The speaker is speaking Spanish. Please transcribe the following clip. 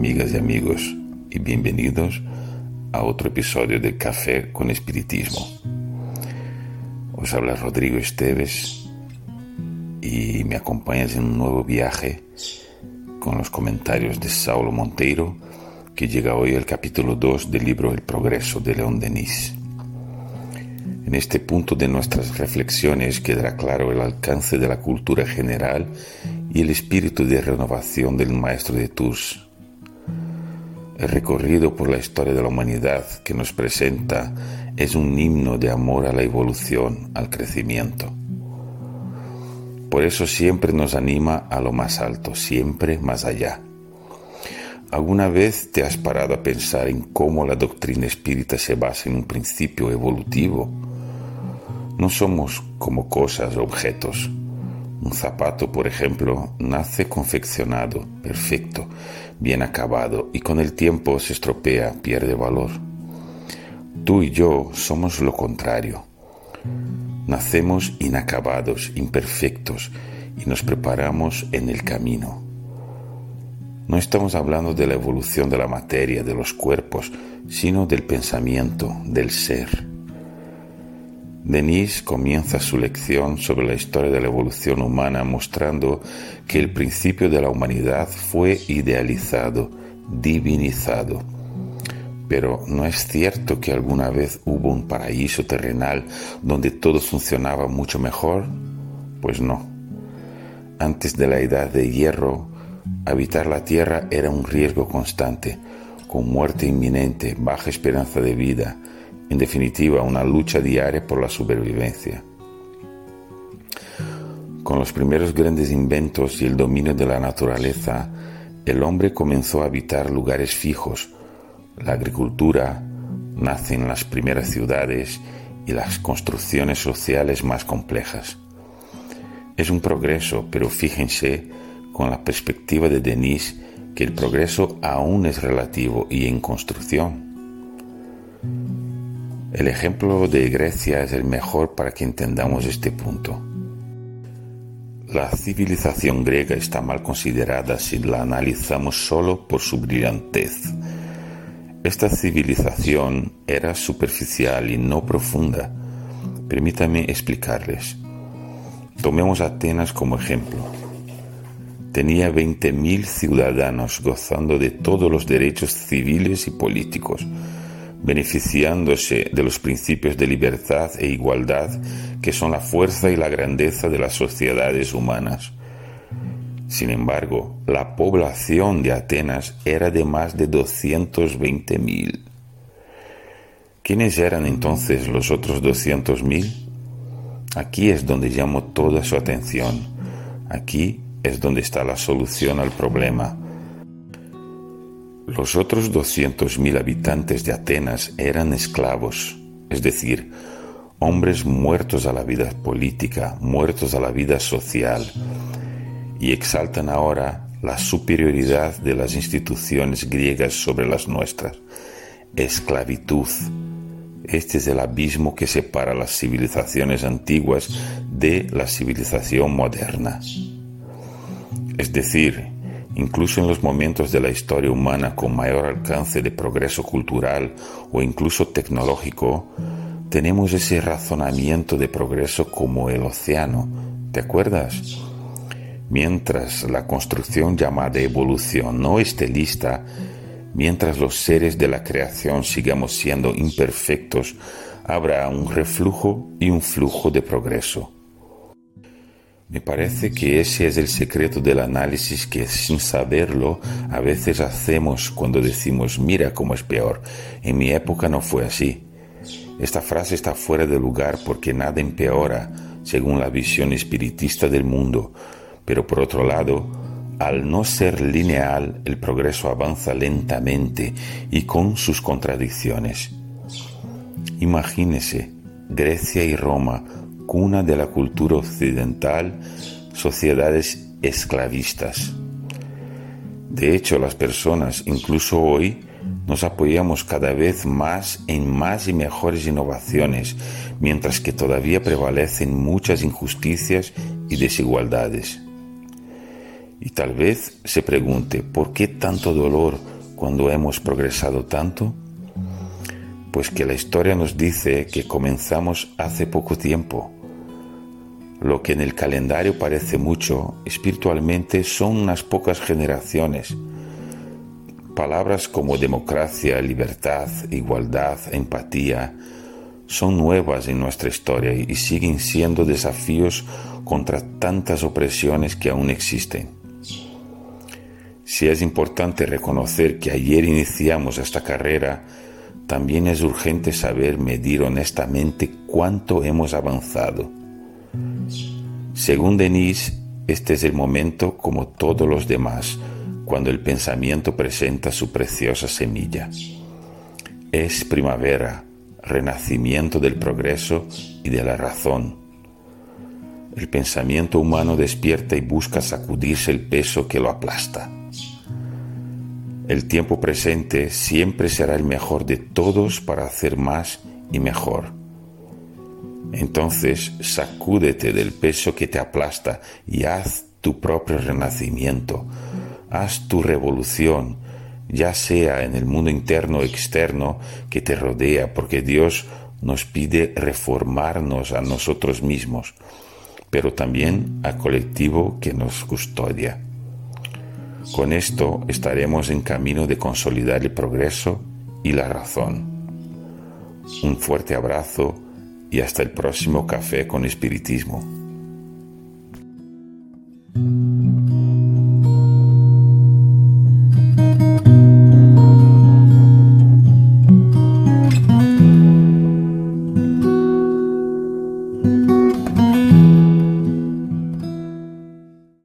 bienvenidos a otro episodio de Café con Espiritismo. Os habla Rodrigo Esteves y me acompañas en un nuevo viaje con los comentarios de Saulo Monteiro, que llega hoy al capítulo 2 del libro El progreso de León Denis. En este punto de nuestras reflexiones quedará claro el alcance de la cultura general y el espíritu de renovación del maestro de Tours el recorrido por la historia de la humanidad que nos presenta es un himno de amor a la evolución, al crecimiento. Por eso siempre nos anima a lo más alto, siempre más allá. ¿Alguna vez te has parado a pensar en cómo la doctrina espírita se basa en un principio evolutivo? No somos como cosas, objetos. Un zapato, por ejemplo, nace confeccionado, perfecto, bien acabado y con el tiempo se estropea, pierde valor. Tú y yo somos lo contrario. Nacemos inacabados, imperfectos y nos preparamos en el camino. No estamos hablando de la evolución de la materia, de los cuerpos, sino del pensamiento, del ser. Denis comienza su lección sobre la historia de la evolución humana mostrando que el principio de la humanidad fue idealizado, divinizado. Pero ¿no es cierto que alguna vez hubo un paraíso terrenal donde todo funcionaba mucho mejor? Pues no. Antes de la edad de hierro, habitar la tierra era un riesgo constante, con muerte inminente, baja esperanza de vida, en definitiva, una lucha diaria por la supervivencia. Con los primeros grandes inventos y el dominio de la naturaleza, el hombre comenzó a habitar lugares fijos. La agricultura nace en las primeras ciudades y las construcciones sociales más complejas. Es un progreso, pero fíjense con la perspectiva de Denis que el progreso aún es relativo y en construcción. El ejemplo de Grecia es el mejor para que entendamos este punto. La civilización griega está mal considerada si la analizamos solo por su brillantez. Esta civilización era superficial y no profunda. Permítanme explicarles. Tomemos Atenas como ejemplo. Tenía 20.000 ciudadanos gozando de todos los derechos civiles y políticos beneficiándose de los principios de libertad e igualdad que son la fuerza y la grandeza de las sociedades humanas. Sin embargo, la población de Atenas era de más de 220.000. ¿Quiénes eran entonces los otros 200.000? Aquí es donde llamo toda su atención. Aquí es donde está la solución al problema los otros 200.000 habitantes de Atenas eran esclavos, es decir, hombres muertos a la vida política, muertos a la vida social, y exaltan ahora la superioridad de las instituciones griegas sobre las nuestras. Esclavitud. Este es el abismo que separa las civilizaciones antiguas de la civilización moderna. Es decir, incluso en los momentos de la historia humana con mayor alcance de progreso cultural o incluso tecnológico, tenemos ese razonamiento de progreso como el océano. ¿Te acuerdas? Mientras la construcción llamada evolución no esté lista, mientras los seres de la creación sigamos siendo imperfectos, habrá un reflujo y un flujo de progreso. Me parece que ese es el secreto del análisis que sin saberlo a veces hacemos cuando decimos mira cómo es peor. En mi época no fue así. Esta frase está fuera de lugar porque nada empeora según la visión espiritista del mundo, pero por otro lado, al no ser lineal, el progreso avanza lentamente y con sus contradicciones. Imagínese Grecia y Roma cuna de la cultura occidental, sociedades esclavistas. De hecho, las personas, incluso hoy, nos apoyamos cada vez más en más y mejores innovaciones, mientras que todavía prevalecen muchas injusticias y desigualdades. Y tal vez se pregunte, ¿por qué tanto dolor cuando hemos progresado tanto? Pues que la historia nos dice que comenzamos hace poco tiempo. Lo que en el calendario parece mucho, espiritualmente son unas pocas generaciones. Palabras como democracia, libertad, igualdad, empatía, son nuevas en nuestra historia y siguen siendo desafíos contra tantas opresiones que aún existen. Si es importante reconocer que ayer iniciamos esta carrera, también es urgente saber medir honestamente cuánto hemos avanzado. Según Denise, este es el momento como todos los demás, cuando el pensamiento presenta su preciosa semilla. Es primavera, renacimiento del progreso y de la razón. El pensamiento humano despierta y busca sacudirse el peso que lo aplasta. El tiempo presente siempre será el mejor de todos para hacer más y mejor. Entonces sacúdete del peso que te aplasta y haz tu propio renacimiento. Haz tu revolución, ya sea en el mundo interno o externo que te rodea, porque Dios nos pide reformarnos a nosotros mismos, pero también al colectivo que nos custodia. Con esto estaremos en camino de consolidar el progreso y la razón. Un fuerte abrazo y hasta el próximo café con espiritismo.